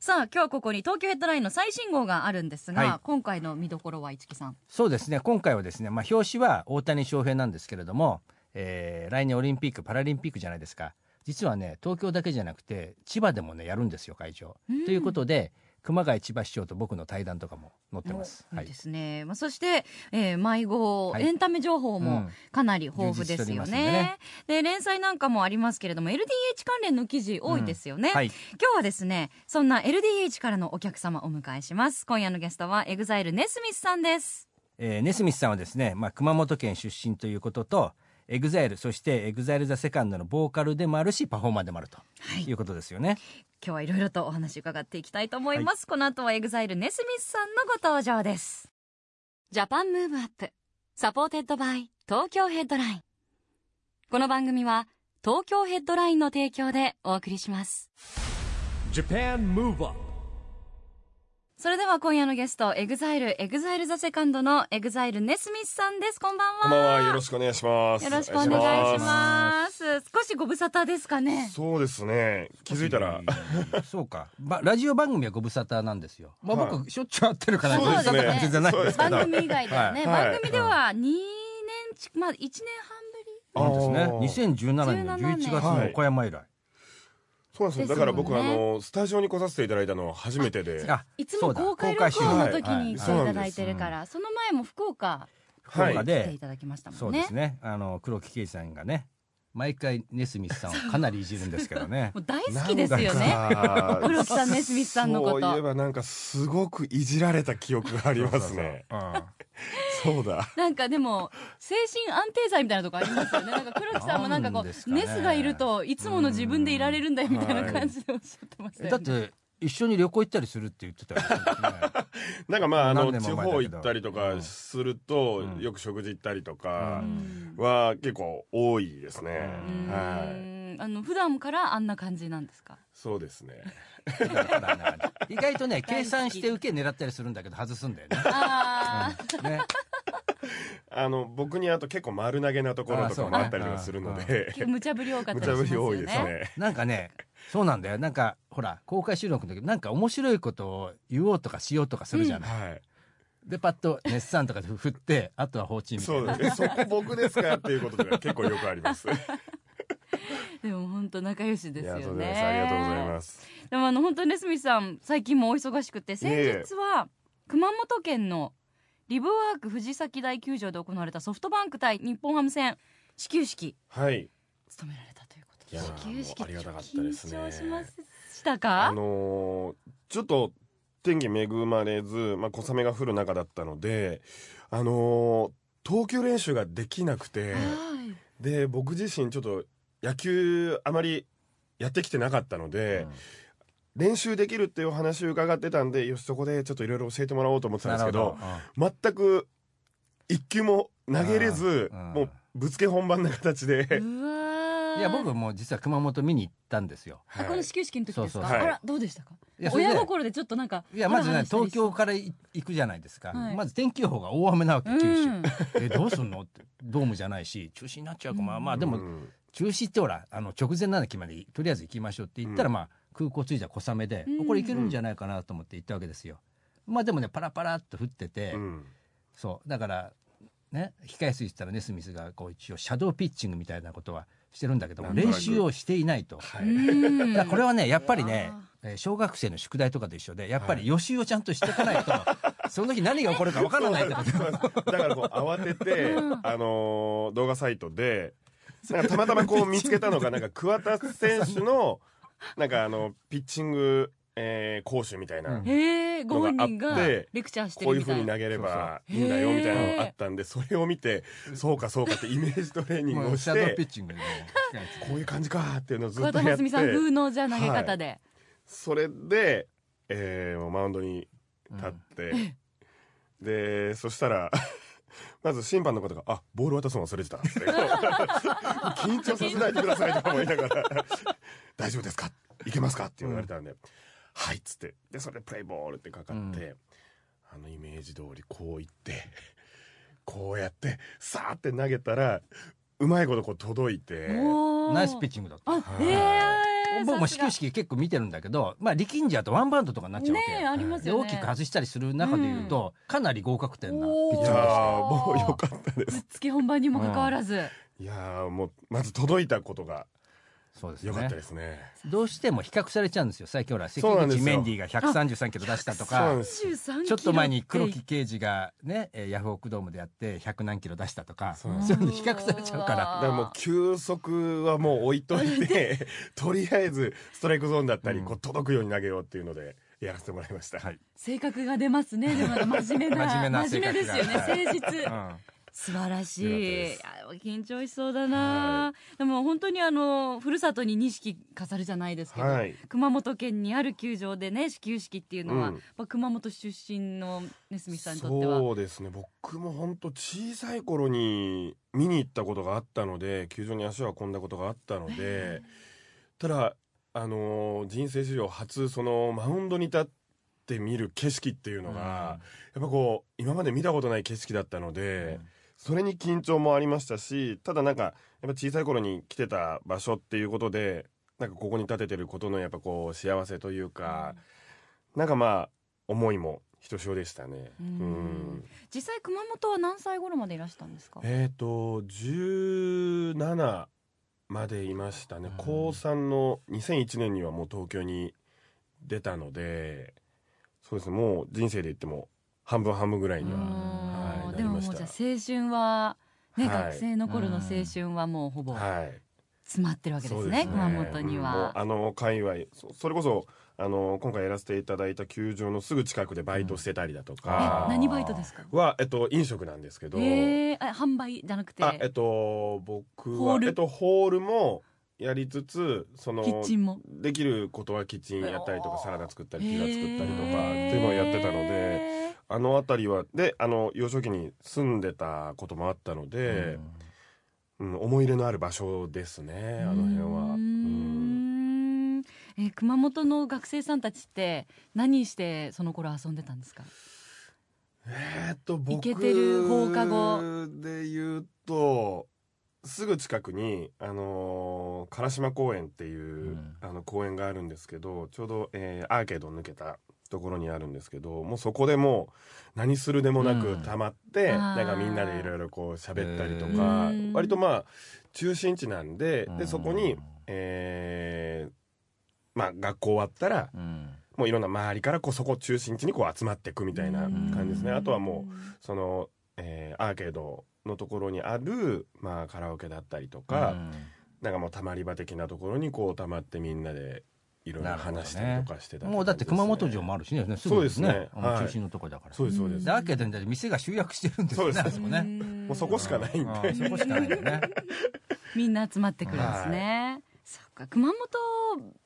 さあ、今日はここに東京ヘッドラインの最新号があるんですが、はい。今回の見どころは市木さん。そうですね。今回はですねまあ表紙は大谷翔平なんですけれども、えー来年オリンピックパラリンピックじゃないですか。実はね東京だけじゃなくて千葉でもねやるんですよ会場、うん。ということで熊谷千葉市長と僕の対談とかも載ってますおはいいですね。まあ、そして、えー迷子、はいエンタメ情報もうんかなり豊富ですよね。でねで連載なんかもありますけれども、LDH 関連の記事多いですよね。はい今日はですね、そんな LDH からのお客様お迎えします。今夜のゲストは EXILE ネスミスさんです。えーネスミスさんはですね、まあ、熊本県出身ということと EXILE そして EXILE THE SECOND のボーカルでもあるしパフォーマーでもあるとはい。いうことですよね。今日はいろいろとお話伺っていきたいと思います、この後は EXILE ネスミスさんのご登場です。 JAPAN MOVE UP SUPPORTED BY TOKYO HEADLINE。この番組は東京ヘッドラインの提供でお送りします。JAPAN MOVE UP それでは今夜のゲスト EXILE EXILE ザセカンドの EXILE ネスミスさんですこんばんはこんばんは。よろしくお願いします。よろしくお願いします少しご無沙汰ですかねそうですね。気づいたら。そうか、ま、ラジオ番組はご無沙汰なんですよ。まあ、はい僕しょっちゅう会ってるからそうですね全然ないんですけど。番組以外ではね、はい番組では2年ちまあ1年半ぶり？なんですね。あー2017年の11月の岡山以来。そうなんですよ。だから僕、あの、スタジオに来させていただいたのは初めてで。あいつも公開録録音の時に来ていはいただいてるから、その前も福岡福岡来ていで、ただきましたもそうんね。ですね。あの黒木啓司さんがね、毎回ネスミスさんをかなりいじるんですけどね も。う大好きですよね。ね黒木さんネスミスさんのことそういえばなんかすごくいじられた記憶がありますね。そうだ。なんかでも精神安定剤みたいなとこありますよね。なんか黒木さんもなんかこう、ねネスがいるといつもの自分でいられるんだよみたいな感じでおっしゃってましたうんよね。だって一緒に旅行行ったりするって言ってたよね。なんかまあ、あの、地方行ったりとかするとう、んよく食事行ったりとかうんは結構多いですね。うんはい。あの普段からあんな感じなんですか？そうですね。意外とね計算して受け狙ったりするんだけど外すんだよね。あうんね あの、僕にあと結構丸投げなところとかもあったりとかするので、あ、無茶ぶり多かった無りしますよ茶ぶり多いですね。ね。なんかねそうなんだよなんかほら公開収録の時なんか面白いことを言おうとかしようとかするじゃない、はい。でパッと熱さんとかで 振ってあとは放置みたいなそうですね。そこ僕ですかっていうことが結構よくあります。でも本当仲良しですよね。ありがとうございます。でもあの本当にレスミさん最近もお忙しくて先日は熊本県のリブワーク藤崎大球場で行われたソフトバンク対日本ハム戦始球式はい。務められたといやで始球式ありがたかったですね。緊張しましたか、あのーちょっと天気恵まれず、まあ、小雨が降る中だったので、あのー投球練習ができなくて、はい。で、僕自身ちょっと野球あまりやってきてなかったので、練習できるっていうお話を伺ってたんで、よし、そこでちょっといろいろ教えてもらおうと思ってたんですけど、全く一球も投げれず、うん。もうぶつけ本番な形で、いや僕も実は熊本見に行ったんですよ。あこの始球式の時ですか、そうそうそう。あらどうでしたか？親心でちょっとなんかいやまずね東京からい行くじゃないですか、はい。まず天気予報が大雨なわけうん。九州、えどうすんの？って。ドームじゃないし中止になっちゃうか、まあまあでもうん中止ってほらあの直前なんで決まりとりあえず行きましょうって言ったら、うん。まあ空港着いたら小雨で、うん。これ行けるんじゃないかなと思って行ったわけですよ。まあでもねパラパラっと降ってて、うん。そう。だからね控え室行ったらねスミスがこう一応シャドーピッチングみたいなことはしてるんだけども練習をしていないと、はうい。これはねやっぱりね小学生の宿題とかと一緒でやっぱり予習をちゃんとしておかないと、その時何が起こるかわからないってこと。だからこう慌てて、あのー動画サイトでなんかたまたまこう見つけたのが なんか桑田選手のなんかあのピッチング、えー講習みたいな、のがあってレクチャーしてこういうるみたいな風に投げればいいんだよみたいなのがあったんでそれを見てそうかそうかってイメージトレーニングをしてチングでねこういう感じかっていうのをず桑っとやって風のじゃあ投げ方で、それで、えマウンドに立って、でそしたら まず審判の方が「あボール渡すの忘れてた」っ て緊張させないでください」とか思いながら「大丈夫ですか？いけますか?」って言われたんで「はい」っつって。でそれでプレイボールってかかって、あのイメージ通りこういって こうやってさーって投げたらうまいことこう届いて。ナイスピッチングだった。あええ僕も始球式結構見てるんだけど、まあ、力んじゃうとワンバウンドとかになっちゃうわけ。ねえありますよね。で大きく外したりする中でいうと、かなり合格点なピッチングでした。ー。もうよかったです。ぶっつけ本番にもかかわらず、いやーもうまず届いたことがそうです良かったねですね。どうしても比較されちゃうんですよ。最近ほら関そうなんですよ。口メンディーが133キロ出したとかそうなんです33ちょっと前に黒木刑事がねえーヤフオクドームでやって100何キロ出したとかそういうの比較されちゃうから。だからもう球速はもう置いといて とりあえずストライクゾーンだったり、うん。こう届くように投げようっていうのでやらせてもらいました、はい。性格が出ますね。でも真面目な 真面目な性格が。ですよね。誠実。うん素晴らしい。いや緊張しそうだな、でも本当にあのふるさとに錦飾るじゃないですけど、はい。熊本県にある球場でね始球式っていうのは、うん。やっぱ熊本出身のネスミスさんにとっては。そうですね。僕も本当小さい頃に見に行ったことがあったので球場に足を運んだことがあったのでただあのー人生史上初そのマウンドに立って見る景色っていうのが、やっぱこう今まで見たことない景色だったので、それに緊張もありましたしただなんかやっぱ小さい頃に来てた場所っていうことでなんかここに立ててることのやっぱこう幸せというか、なんかまあ思いもひとしおでしたね。ううん。ん実際熊本は何歳頃までいらしたんですか？えっ、と17までいましたね、うん。高3の2001年にはもう東京に出たのでそうですね。もう人生で言っても半分半分ぐらいには、うんはい、なでももうじゃあ青春はね、はい。学生の頃の青春はもうほぼはい。詰まってるわけですね,、すね。熊本にもうは。あの界隈そそれこそあの今回やらせていただいた球場のすぐ近くでバイトしてたりだとえか何バイトですか？は、えっと、飲食なんですけど、えー、あ販売じゃなくて？あえっと僕ホール？はえっと、ホールもやりつつそのキッチンも？できることはキッチンやったりとかサラダ作ったりピザ作ったりとかっていうのをやってたのであの辺りはであの幼少期に住んでたこともあったので、うん思い入れのある場所ですねあの辺は。うんん。えー熊本の学生さんたちって何してその頃遊んでたんですか？えーっと僕てる放課後。で言うとすぐ近くにあのー唐島公園っていう、うん。あの公園があるんですけどちょうど、えーアーケードを抜けたところにあるんですけどもうそこでもう何するでもなくうん。溜まって、あー。なんかみんなでいろいろこう喋ったりとへかー割とまあ中心地なんでうん。でそこに、えーまあ学校終わったらうん。もういろんな周りからこうそこ中心地にこう集まっていくみたいな感じですね。あとはもうその、えーアーケードのところにある、まあ、カラオケだったりとか、なんかもうたまり場的なところにこうたまってみんなでいろいろ話したりとかしてたうんもうだって熊本城ももあるしね。すぐそうですね。はい。あの中心のところだから。そうですそうです、だって店が集約してるんですよねそうです。あそこね。もうそこしかないんで、うんそこしかないよね。みんな集まってくるんですね、そっか。熊本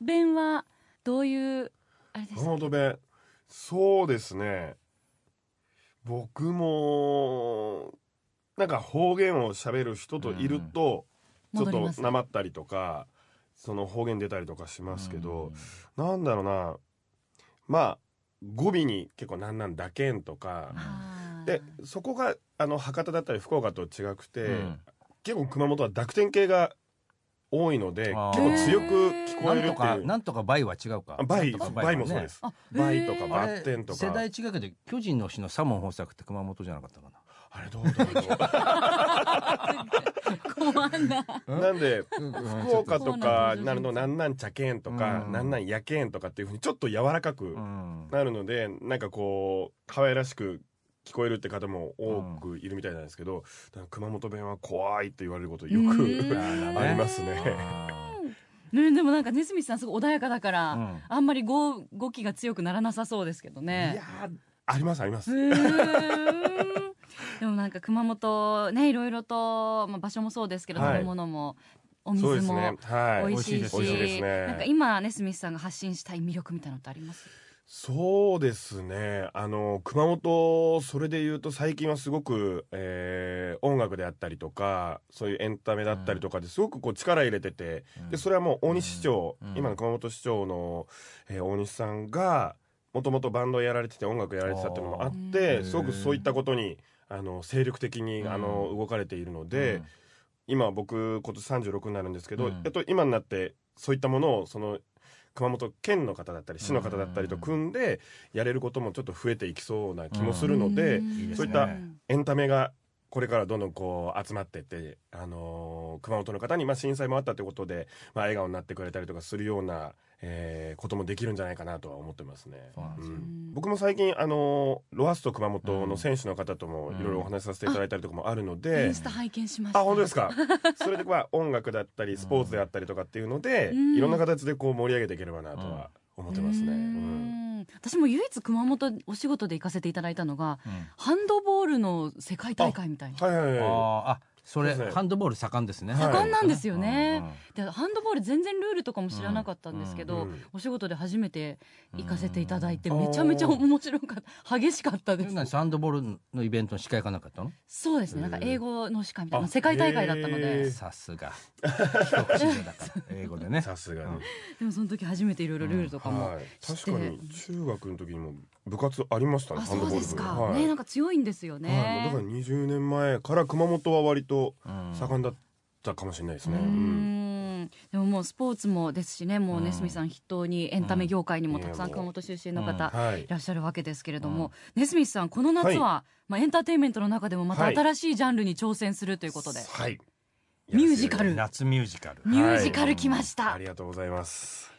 弁はどういうあれです熊か本弁そうですね。僕もなんか方言を喋る人といると、ちょっとなまったりとかその方言出たりとかしますけど、なんだろうな。まあ語尾に結構「なんなんだけん」とか、あー。でそこがあの博多だったり福岡と違くて、うん。結構熊本は濁点系が多いので結構強く聞こえるっていう。かなんとか倍は違うか。あ倍倍もそうです。あ倍とかバッテンとか。世代違うけど巨人の日のサモン豊作って熊本じゃなかったかなあれどうだろ怖いなう なん。で福岡とかなるのなんなんちゃけんとか、うん。なんなんやけんとかっていうふうにちょっと柔らかくうん。なるので、なんかこう可愛らしく聞こえるって方も多くいるみたいなんですけど、熊本弁は怖いって言われることよくうん。ありますね。ね、でもなんかネスミスさんすごい穏やかだから、うん。あんまり語語気が強くならなさそうですけどいねやーありますあります。でもなんか熊本ねいろいろと、まあ、場所もそうですけど、はい。食べ物もお水も。美味しいし、美味しいなんか今ネスミスさんが発信したい魅力みたいなのってあります？そうですね。あの熊本それで言うと最近はすごく、えー音楽であったりとかそういうエンタメだったりとかですごくこう力入れてて、でそれはもう大西市長、うん。今の熊本市長の、えー大西さんがもともとバンドやられてて音楽やられてたっていうのもあってすごくそういったことにあの精力的にあのうん。動かれているので、今僕今年36になるんですけど、うん。えっと、今になってそういったものをその熊本県の方だったり市の方だったりと組んでやれることもちょっと増えていきそうな気もするので、そういったエンタメがこれからどんどんこう集まってって、あのー熊本の方に、まあ、震災もあったということで、まあ、笑顔になってくれたりとかするような、えーこともできるんじゃないかなとは思ってますね。そうなん僕も最近、あのーロアスト熊本の選手の方ともいろいろお話しさせていただいたりとかもあるのイで、ンスタ拝見しました。あ本当ですか？それでは音楽だったりスポーツであったりとかっていうので、うん。いろんな形でこう盛り上げていければなとは思ってますね。ううんん私も唯一熊本お仕事で行かせていただいたのがうんハンドボールの世界大会みたいなはいはいはい。あそれね。ハンドボール盛んですね。はい。盛んなんですよね。でハンドボール全然ルールとかも知らなかったんですけど、うん。うんお仕事で初めて行かせていただいてうん。めちゃめちゃ面白かった。激しかったです。ハンドボールのイベントの司会かなかったの？そうですね。なんか英語の司会みたいなあ世界大会だったのへでー。さすが。英語でね。さすがに。でもその時初めていろいろルールとかもはい、知って、確かに中学の時にも部活ありましたねあハンドボール部。そうですか、はい。ねなんか強いんですよはい、もね、うだから20年前から熊本は割とうん。盛んだったかもしれないですうね、うん。ん。でももうスポーツもですしねもううん。ねすみさん筆頭にエンタメ業界にもたくさん熊本出身の方はい。いらっしゃるわけですけれども、ネスミスさんこの夏は、まあ、エンターテインメントの中でもまたはい。新しいジャンルに挑戦するということで、はい。ミュージカル。夏ミュージカル。ミュージカル来ました、ありがとうございます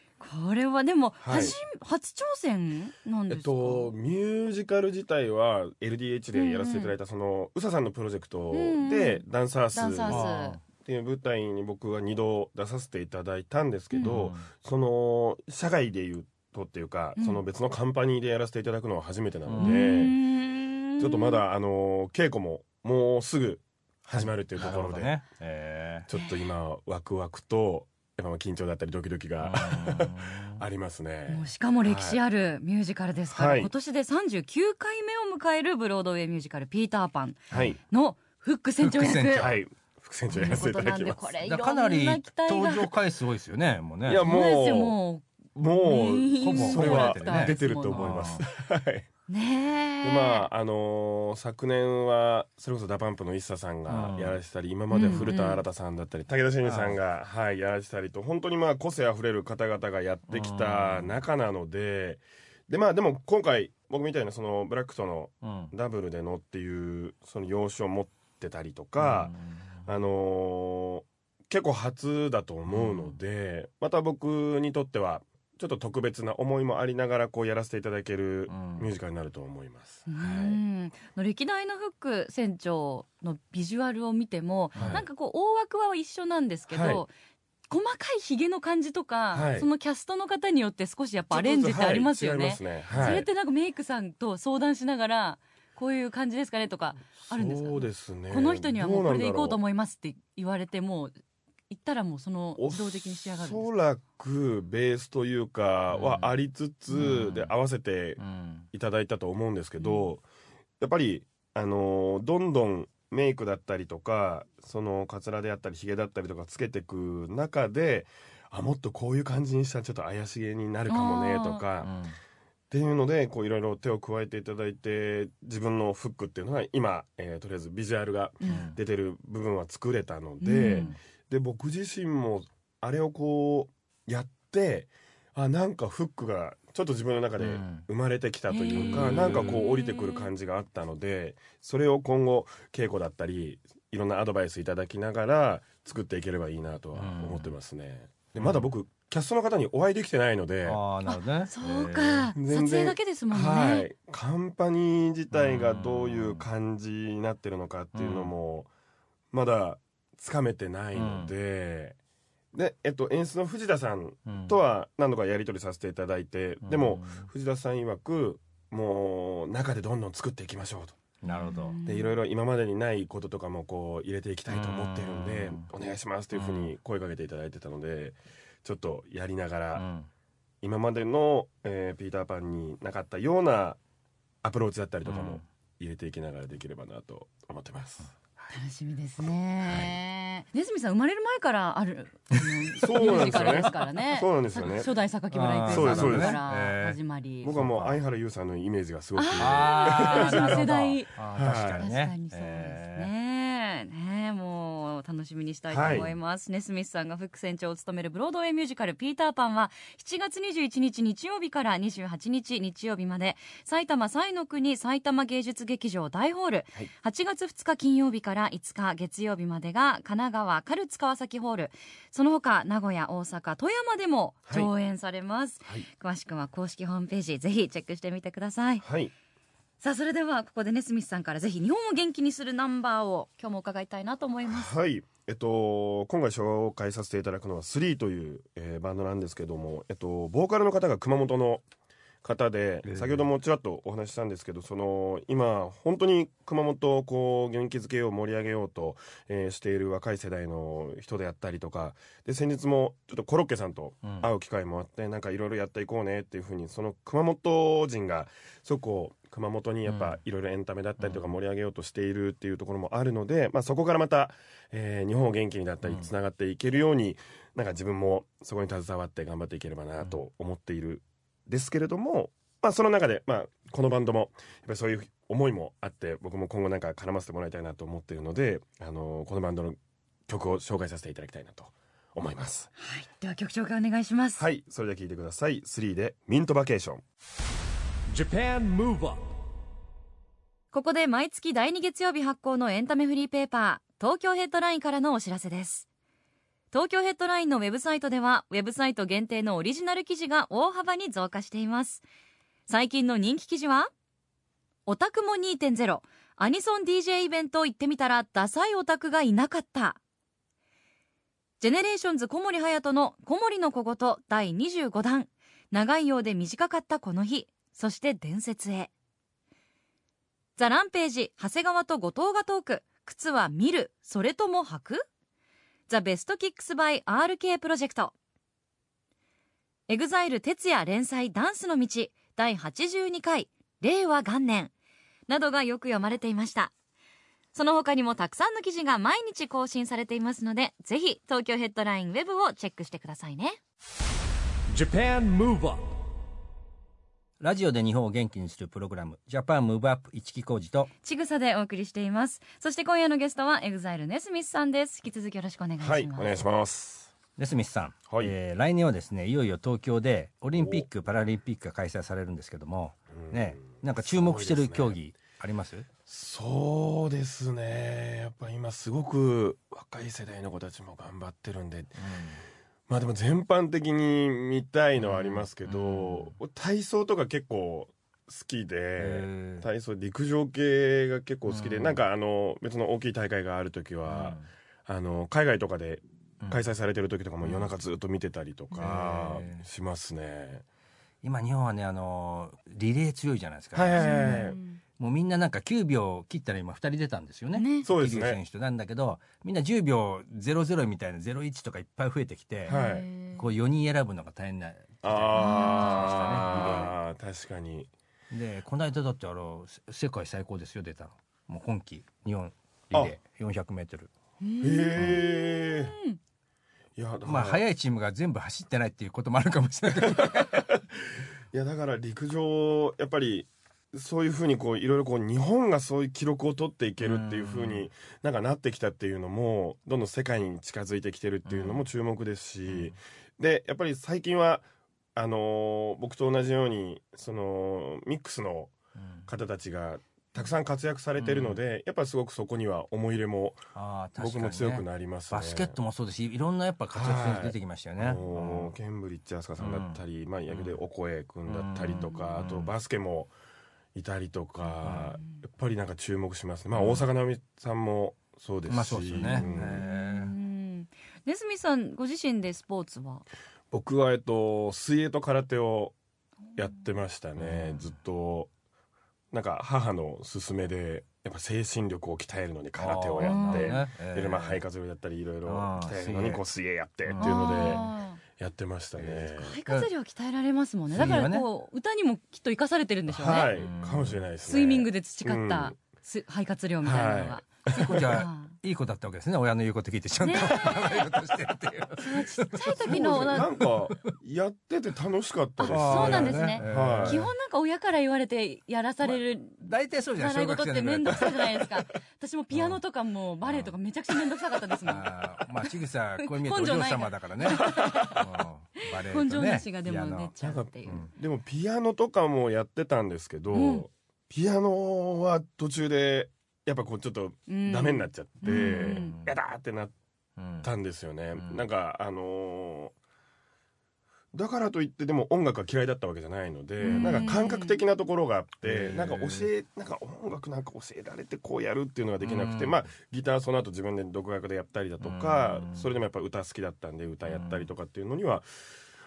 これはでも、はい。初挑戦なんえっですか、とミュージカル自体は LDH でやらせていただいたその宇佐さんのプロジェクトでダンサースダンサースあっていう舞台に僕は2度出させていただいたんですけーど、その社外でいうとっていうか、うん。その別のカンパニーでやらせていただくのは初めてなのうで、ーん。ちょっとまだあの稽古ももうすぐ始まるっていうところで、ね。えちょっと今ワクワクとやっぱ緊張だったりドキドキーがうんありますね。もう。しかも歴史あるミュージカルですから、はい。今年で39回目を迎えるブロードウェイミュージカル「ピーターパンはい、」のフック船長。役はい、副船長やらせていただきます。からかなり登場回数多いですよねもうね。いやももう。もううほぼそれは出てると思います。はい。うねえ。でまああのー昨年はそれこそダパンプの ＩＳＳA さんがやられてたり、今までは古田新太さんだったり、武田真治さんが、はい、やられてたりと本当にまあ個性あふれる方々がやってきた中なので、でまあでも今回僕みたいなそのブラックとのうん。ダブルでのっていうその要素を持ってたりとか、あのー結構初だと思うので、また僕にとってはちょっと特別な思いもありながらこうやらせていただけるうん。ミュージカルになると思います。うはい。歴代のフック船長のビジュアルを見ても、はい。なんかこう大枠は一緒なんですけど、はい。細かいひげの感じとか、はい。そのキャストの方によって少しやっぱアレンジってありますよね。ね。はい。それってなんかメイクさんと相談しながらこういう感じですかねとかあるんですか？そうですね。この人にはもうこれでいこうとう思いますって言われてもう言ったらもうそのお自動的に仕上がるんですそらくベースというかはありつつ、うん。で合わせてうん。いただいたと思うんですけど、やっぱりあのーどんどんメイクだったりとかそのカツラであったりヒゲだったりとかつけていく中であもっとこういう感じにしたらちょっと怪しげになるかもねとかっていうのでこういろいろ手を加えていただいて自分のフックっていうのが今、えーとりあえずビジュアルがうん。出てる部分は作れたので、うんで僕自身もあれをこうやってあなんかフックがちょっと自分の中でうん。生まれてきたというか、へー。なんかこう降りてくる感じがあったのでそれを今後稽古だったりいろんなアドバイスいただきながら作っていければいいなとは思ってますね。でまだ僕キャストの方にお会いできてないので、ああなるほどね。そうか、撮影だけですもんね、はい、カンパニー自体がどういう感じになってるのかっていうのもまだつかめてないので、で、えっと、演出の藤田さんうん。とは何度かやり取りさせていただいて、うん。でも藤田さん曰くもう中でどんどん作っていきましょうと。なるほど。うん。でいろいろ今までにないこととかもこう入れていきたいと思ってるんでうん。お願いしますというふうに声かけていただいてたのでちょっとやりながらうん。今までの、えーピーターパンになかったようなアプローチだったりとかうんも入れていきながらできればなと思ってます。楽しみですね。ネズミさん生まれる前からある そうなんですよね。ミュージカルですからね。そうなんですよね。初代榊村あー郁さんから始まり。僕はもう相原優さんのイメージがすごく。あー。なるほど世代。あー確かにね。確かにそうですえね。ねもう楽しみにしたいと思います。ネスミスさんが副船長を務めるブロードウェイミュージカルピーターパンは7月21日日曜日から28日日曜日まで埼玉彩の国埼玉芸術劇場大ホール、はい。8月2日金曜日から5日月曜日までが神奈川カルツ川崎ホール。その他名古屋大阪富山でも上演されます、はい。詳しくは公式ホームページぜひチェックしてみてください。はいさあそれではここでねスミスさんからぜひ日本を元気にするナンバーを今日も伺いたいなと思いますはい。えっと、今回紹介させていただくのは3という、えーバンドなんですけども、えっと、ボーカルの方が熊本の方で、えー先ほどもちらっとお話ししたんですけど、その、今、本当に熊本をこう、元気づけよう、盛り上げようと、えーしている若い世代の人であったりとか、で、先日もちょっとコロッケさんとうん。会う機会もあって、なんかいろいろやっていこうねっていうふうに、その熊本人が、そこう、熊本にやっうん。ぱいろいろエンタメだったりとかうん。盛り上げようとしているっていうところもあるので、まあそこからまた、えー日本を元気にだったりうん。つながっていけるように、なんか自分もそこに携わって頑張っていければなと思っているですけれども、まあその中で、まあこのバンドもやっぱりそういう思いもあって僕も今後なんか絡ませてもらいたいなと思っているので、あのこのバンドの曲を紹介させていただきたいなと思います。はいでは曲紹介お願いします、はい、それでは聴いてください。3でミントバケーション。Japan Move Up ここで毎月第2月曜日発行のエンタメフリーペーパー東京ヘッドラインからのお知らせです東京ヘッドラインのウェブサイトではウェブサイト限定のオリジナル記事が大幅に増加しています。最近の人気記事はオタクも2.0アニソン DJ イベント行ってみたらダサいオタクがいなかった。 GENERATIONS 小森隼の小森の小言第25弾。長いようで短かったこの日そして伝説へ。 THE RAMPAGE 長谷川と後藤がトーク。靴は見る。それとも履く？ザ・ベストキックス・バイ・ RK プロジェクトエグザイル徹夜連載ダンスの道第82回令和元年。などがよく読まれていました。その他にもたくさんの記事が毎日更新されていますのでぜひ東京ヘッドラインウェブをチェックしてくださいね。ラジオで日本を元気にするプログラム Japan Move Up 一木広治とちぐさでお送りしています。そして今夜のゲストは EXILE NESMITH さんです。引き続きよろしくお願いします、はい、お願いします。ネスミスさん、はい。えー来年はですねいよいよ東京でオリンピック・パラリンピックが開催されるんですけどもねなんか注目してる競技あります？そうですね。やっぱ今すごく若い世代の子たちも頑張ってるんで、まあでも全般的に見たいのはありますけど、体操とか結構好きで体操陸上系が結構好きで、うん。なんかあの別の大きい大会がある時は、あの海外とかで開催されてる時とかも夜中ずっと見てたりとかしますね。今日本はねあのリレー強いじゃないですか、はいはいはい。うんもうみんななんか9秒切ったら今2人出たんですよね。ね。そうですね。選手となんだけどみんな10秒00みたいな01とかいっぱい増えてきて、はい。こう4人選ぶのが大変なああ、確かに。でこの間だってあのせ世界最高ですよ出たの。もう今季日本リレー 400m へえ。いや、だから。まあ速いチームが全部走ってないっていうこともあるかもしれない。いやだから陸上やっぱりそういうふうにこういろいろこう日本がそういう記録を取っていけるっていうふううん。になんかなってきたっていうのもどんどん世界に近づいてきてるっていうのも注目ですし、でやっぱり最近はあのー僕と同じようにそのミックスの方たちがたくさん活躍されてるので、やっぱりすごくそこには思い入れも僕も強くなりますね。バスケットもそうですしいろんなやっぱ活躍選手出てきましたよね、もうケンブリッジ飛鳥さんだったり、まあ、野球でオコエ君だったりとか、うん。あとバスケもいたりとか、うん。やっぱりなんか注目しますね、まあ、大坂なおみさんもそうですし、まあそうですよね。ネスミさんご自身でスポーツは？僕は、えっと、水泳と空手をやってましたね、うん。ずっとなんか母の勧めでやっぱ精神力を鍛えるのに空手をやって、あー。えいろいろまあ肺活量だったりいろいろ鍛えるのにこう水泳やってっていうので。あやってましたね。肺活量鍛えられますもんね。だからこう歌にもきっと生かされてるんでしょうね、はい。うんかもしれないですね。スイミングで培った肺活量みたいなのが、結構じゃいい子だったわけですね。親の言うこと聞いてちゃんとね悪いことしてるっていう。そのちっちゃい時のなんか。やってて楽しかったです。そうなんですね。はい。基本なんか親から言われてやらされる大体そうじゃん。習い事って面倒くさいじゃないですか？か 私もピアノとかもバレエとかめちゃくちゃ面倒くさかったですもん。まあちぐさこう見えてお嬢根性ない様だからね。うんバレエとね。根性なしがでも出ちゃうっていう、うんでもピアノとかもやってたんですけど、うん。ピアノは途中でやっぱこうちょっとうん。ダメになっちゃって、うん。やだーってなっうんたんですよね、うん。なんかあのーだからといってでも音楽が嫌いだったわけじゃないので、うん。なんか感覚的なところがあって、なんか教えなんか音楽なんか教えられてこうやるっていうのができなくて、うん。まあギターその後自分で独学でやったりだとか、うん。それでもやっぱ歌好きだったんで歌やったりとかっていうのには、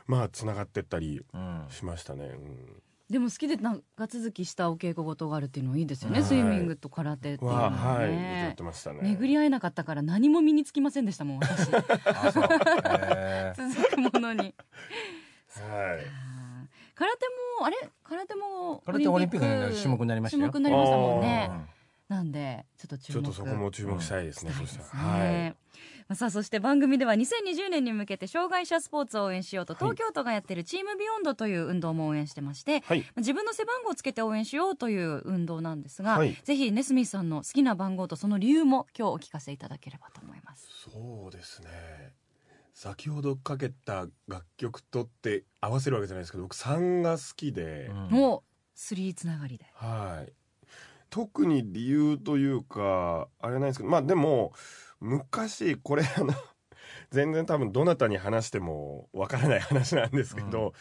まあつながってったりうん。しましたね。うんでも好きで長続きしたお稽古事があるっていうのはいいですよね、はい。スイミングと空手っていうのはははい、やね。巡り合えなかったから何も身につきませんでしたもん私。あそう。へー。続くものに。はい。空手もあれ？空手も空手オリンピックの種目になりましたよ。種目になりましたもんね。うんなんでちょっと注目。ちょっとそこも注目したいですね。したいですそしたら、はい。さあそして番組では2020年に向けて障害者スポーツを応援しようとはい東京都がやってるチームビヨンドという運動も応援してまして、はい。自分の背番号をつけて応援しようという運動なんですが、はいぜひネスミスさんの好きな番号とその理由も今日お聞かせいただければと思います。そうですね。先ほどかけた楽曲とって合わせるわけじゃないですけど、僕3が好きで、うんもうスリーつながりで。はい。特に理由というか、あれはないですけど、まあでも、昔、これあの、全然多分どなたに話してもわからない話なんですけど、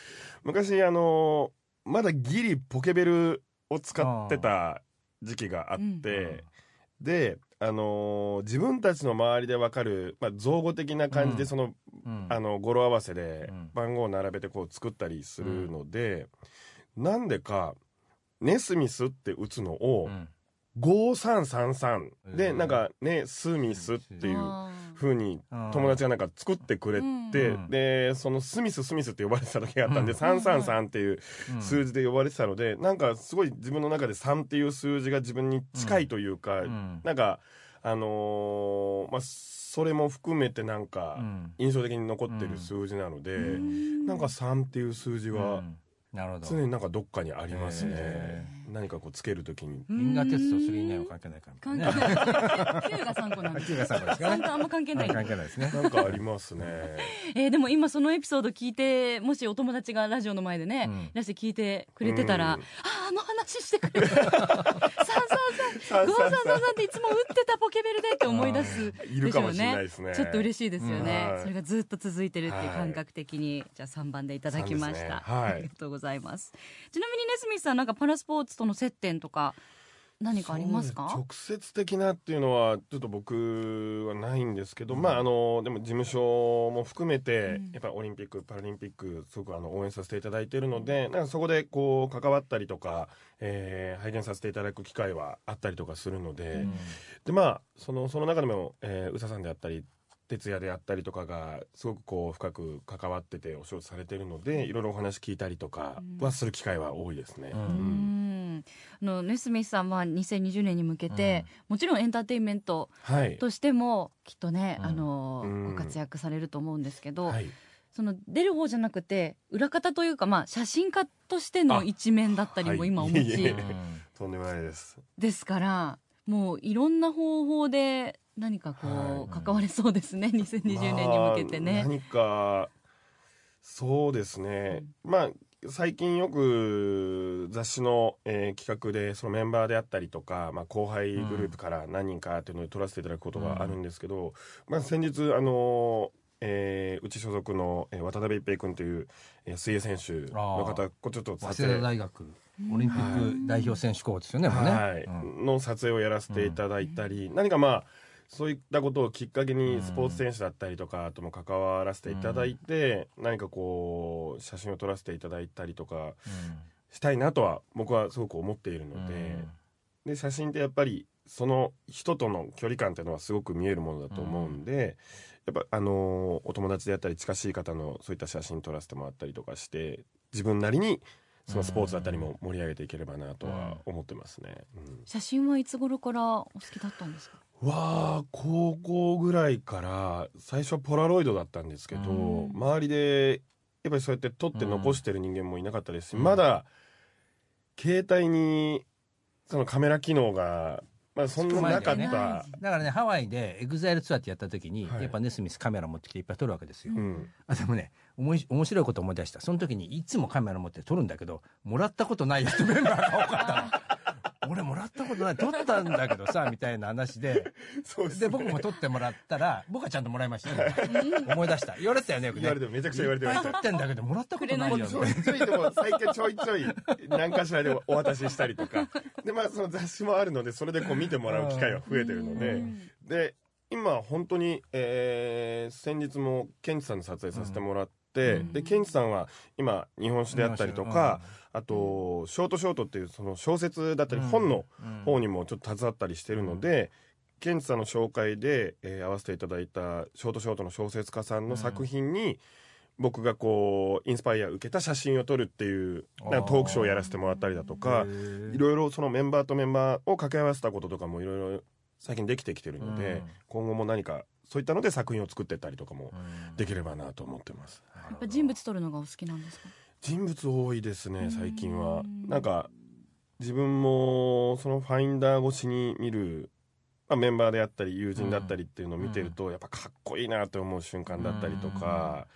昔あの、まだギリポケベルを使ってた時期があって、で、あのー自分たちの周りでわかる、まあ、造語的な感じうん。でその、うん。あの語呂合わせでうん。番号を並べてこう作ったりするので、なんでか「ネスミス」って打つのをうん5333でうんなんかね「スミス」っていうあー風にうん友達がなんか作ってくれて、うん。でその「スミススミス」って呼ばれてた時があったんで、うん。333っていううん。数字で呼ばれてたので、なんかすごい自分の中で3っていう数字が自分に近いというか、うん。なんかあのーまあそれも含めてなんかうん。印象的に残ってる数字なので、うん。なんか3っていう数字うは常になんかどっかにありますね。へ。何かこうつけるときに。銀河鉄道39は関係ない。から関ね係ない。9が3個なんです。9が3個で。すかね3とあんま関係ない。関係ないですね。なんかありますね。えーでも今そのエピソード聞いてもしお友達がラジオの前でね、うん。いらして聞いてくれてたら、うん。あああの話してくれた。3335333っていつも打ってたポケベルでって思い出すいるかもしれないですね。ちょっと嬉しいですよね、それがずっと続いてるっていう感覚的に、じゃあ3番でいただきました、はい。ありがとうございます。ちなみにネスミスさんなんかパラスポーツとの接点とか何かありますか？直接的なっていうのはちょっと僕はないんですけど、まああのでも事務所も含めて、うん。やっぱりオリンピックパラリンピックすごくあの応援させていただいているのでなんかそこでこう関わったりとか、えー拝見させていただく機会はあったりとかするので、うん。でまあそのその中でも、えー、宇佐さんであったり哲也であったりとかがすごくこう深く関わっててお仕事されてるのでいろいろお話聞いたりとかはする機会は多いですね。うん。うん。あのネスミスさんは2020年に向けて、もちろんエンターテインメントはい、としてもきっとね、うん。あのうん。ご活躍されると思うんですけど、はい。その出る方じゃなくて裏方というか、まあ、写真家としての一面だったりもはい。今お持ちいえいえ。とんでもないです。ですからもういろんな方法で何かこう、はい。関われそうですね。2020年に向けてね。まあ何かそうですね、まあ最近よく雑誌の、えー企画でそのメンバーであったりとか、まあ、後輩グループから何人かっていうのを取らせていただくことがあるんですけど、まあ、先日あのえーうち所属の、えー渡辺一平君という、えー水泳選手のあ方こうちょっと撮早稲田影大学オリンピック代表選手候補ですよねもうね。はい。うん。の撮影をやらせていただいたり、何かまあそういったことをきっかけにスポーツ選手だったりとかとも関わらせていただいて、何かこう写真を撮らせていただいたりとかしたいなとは僕はすごく思っているので,、で写真ってやっぱりその人との距離感っていうのはすごく見えるものだと思うんで、やっぱあのお友達であったり近しい方のそういった写真撮らせてもらったりとかして自分なりにそのスポーツだったりも盛り上げていければなとは思ってますね。うん。写真はいつ頃からお好きだったんですか？わあ高校ぐらいから最初はポラロイドだったんですけど、うん。周りでやっぱりそうやって撮って残してる人間もいなかったですし、うん。まだ携帯にそのカメラ機能が、まあ、そんななかっないた、だからねハワイで EXILE ツアーってやった時に、はい。やっぱネスミスカメラ持ってきていっぱい撮るわけですよ、うん、あでもねおもし面白いこと思い出した。その時にいつもカメラ持って撮るんだけどもらったことないやつメンバーが多かったの俺もらったことない。撮ったんだけどさ みたいな話で。そうで僕も撮ってもらった。ら僕はちゃんともらいました。ね思い出した。言われてたよねよくね。言われてめちゃくちゃ言われてまし撮ってんだけどもらったことないよちょいちょいでも最近ちょいちょい何かしらでお渡ししたりとか。でまあその雑誌もあるのでそれでこう見てもらう機会が増えてるので。で今本当に、えー先日もケンチさんの撮影させてもらって、うん。でケンチさんは今日本酒であったりとか、あとショートショートっていうその小説だったり本の方にもちょっと携わったりしてるので、ケンチさんの紹介で、えー合わせていただいたショートショートの小説家さんの作品に、僕がこうインスパイア受けた写真を撮るっていうなんかトークショーをやらせてもらったりだとかいろいろそのメンバーとメンバーを掛け合わせたこととかもいろいろ最近できてきてるので、うん。今後も何かそういったので作品を作ってったりとかもできればなと思ってます。やっぱ人物撮るのがお好きなんですか？人物多いですね最近は。うん。なんか自分もそのファインダー越しに見る、まあ、メンバーであったり友人だったりっていうのを見てると、やっぱかっこいいなって思う瞬間だったりとか、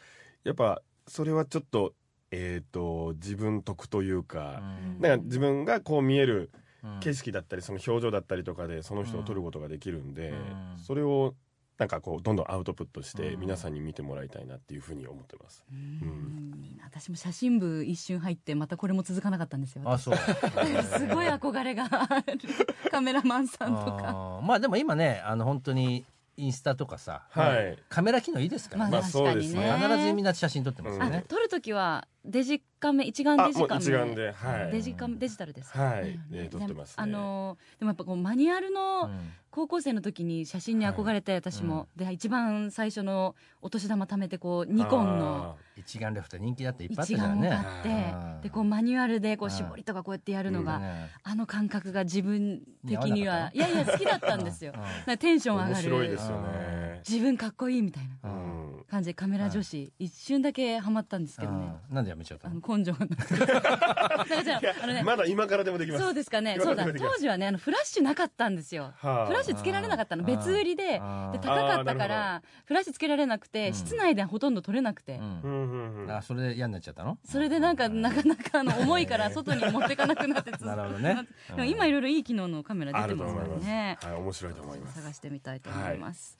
やっぱそれはちょっとえっ、と自分得というか、だから自分がこう見える景色だったりその表情だったりとかでその人を撮ることができるんで、うん。それをなんかこうどんどんアウトプットしてうん。皆さんに見てもらいたいなっていうふうに思ってます。うん。私も写真部一瞬入ってまたこれも続かなかったんですよあそう。すごい憧れがある。カメラマンさんとか。まあでも今ねあの本当にインスタとかさ、はい。カメラ機能いいですからね、まあ確かにね。そうです必ずみんな写真撮ってますよあね、撮るときはデジカメ一眼デジカメ。一眼で、はい、デジカメデジタルです。かはい。だよねで撮ってますね。あのーでもやっぱこうマニュアルうのん。高校生の時に写真に憧れて私も、で一番最初のお年玉貯めてこうニコンの一眼レフって人気だっていっぱいあった一じゃんね眼を買うんってでこうマニュアルでこううん絞りとかこうやってやるのが、ね。あの感覚が自分的にはいやいや好きだったんですよ。うん。なテンション上面がる。白いですよね。自分かっこいいみたいなううん。ん感じでカメラ女子一瞬だけハマったんですけどね。うん。なんでやめちゃった。あのの根性がなく。てなんかじゃああのねまだ今からでもできます。そうですかね。今そうだ。当時はねあのフラッシュなかったんですよ。はあ。フラッシュつけられなかったの。別売りで。で高かったからフラッシュつけられなくてうん。室内でほとんど撮れなくて。うん。うんあそれで嫌になっちゃったの？それでなんかなかなかあの重いから外に持ってかなくなって なるほどね。でも今いろいろいい機能のカメラあ出てます。からね。はい、面白いと思います。探してみたいと思います、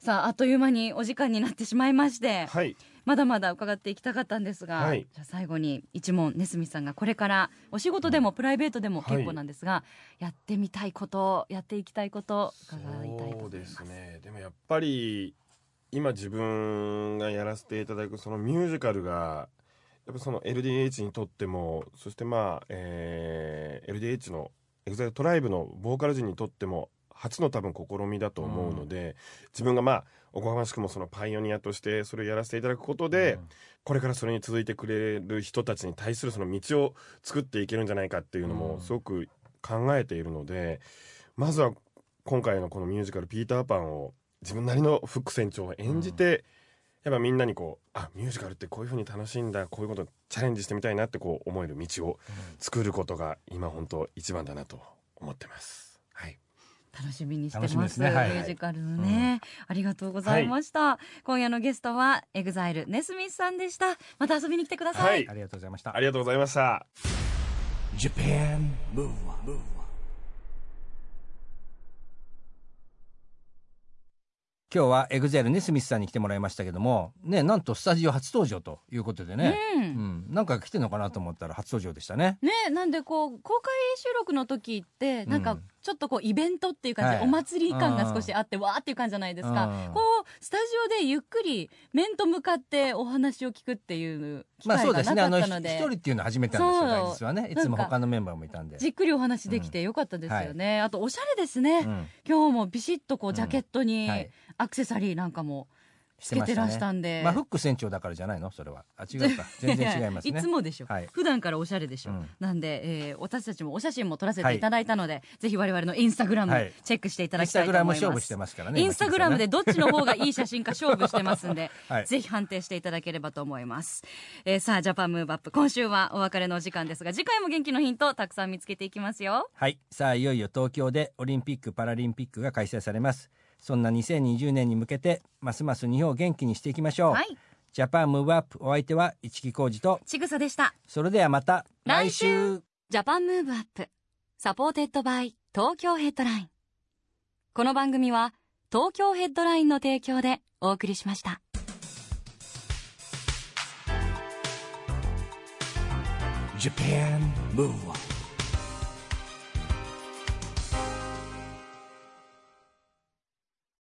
さああっという間にお時間になってしまいまして、はい、まだまだ伺っていきたかったんですが、はい。じゃあ最後に一問ネスミさんがこれからお仕事でもプライベートでも結構なんですが、やってみたいことやっていきたいこと伺いたいと思います。そうですね。でもやっぱり今自分がやらせていただくそのミュージカルがやっぱその LDH にとってもそしてまあ、えー LDH の EXILE トライブのボーカル陣にとっても初の多分試みだと思うので、自分がまあおこがましくもそのパイオニアとしてそれをやらせていただくことで、これからそれに続いてくれる人たちに対するその道を作っていけるんじゃないかっていうのうん。もすごく考えているので、まずは今回のこのミュージカル「ピーターパン」を自分なりのフック船長を演じて、やっぱみんなにこうあミュージカルってこういう風に楽しいんだこういうことチャレンジしてみたいなってこう思える道を作ることが今本当一番だなと思ってます。はい楽しみにしてま楽すしみですね。はい。ミュージカルのね、ありがとうございました、今夜のゲストは EXILE NESMITH さんでした。また遊びに来てください、はい。ありがとうございました。ありがとうございました。Japan Move Up, 今日は EXILE NESMITH さんに来てもらいましたけどもねなんとスタジオ初登場ということでね、うん。うん、なんか来てんのかなと思ったら初登場でしたね。ねなんでこう公開収録の時ってなんかうんちょっとこうイベントっていう感じで、はい。お祭り感が少しあってわーっていう感じじゃないですか、うん。こうスタジオでゆっくり面と向かってお話を聞くっていう機まあそう会がなですね一人っていうの初めてなんですよ実はねいつも他のメンバーもいたんで。じっくりお話できてよかったですよね、あとおしゃれですね、うん。今日もビシッとこううん。ジャケットにはいアクセサリーなんかもつけてらしたんで。まあフック船長だからじゃないの？それは。あ違うか。全然違いますね。いつもでしょ、はい。普段からおしゃれでしょ、うん。なんで、えー私たちもお写真も撮らせてい。ただいたので、ぜひ我々のインスタグラムはい。チェックしていたインスだきたいとタグラム勝負思いますしてますからねインスタグラムで今どっちの方がいい写真か勝負してますんで、はい。ぜひ判定していただければと思います、えーさあジャパンムーブアップ。今週はお別れのお時間ですが次回も元気のヒントたくさん見つけていきますよ。はい。さあいよいよ東京でオリンピック・パラリンピックが開催されますそんな2020年に向けてますます日本を元気にしていきましょう、はい。Japan Move Up お相手は一木広治と。ちぐさでした。それではまた来週。 Japan Move Up supported by 東京ヘッドライン。この番組は東京ヘッドラインの提供でお送りしました。Japan Move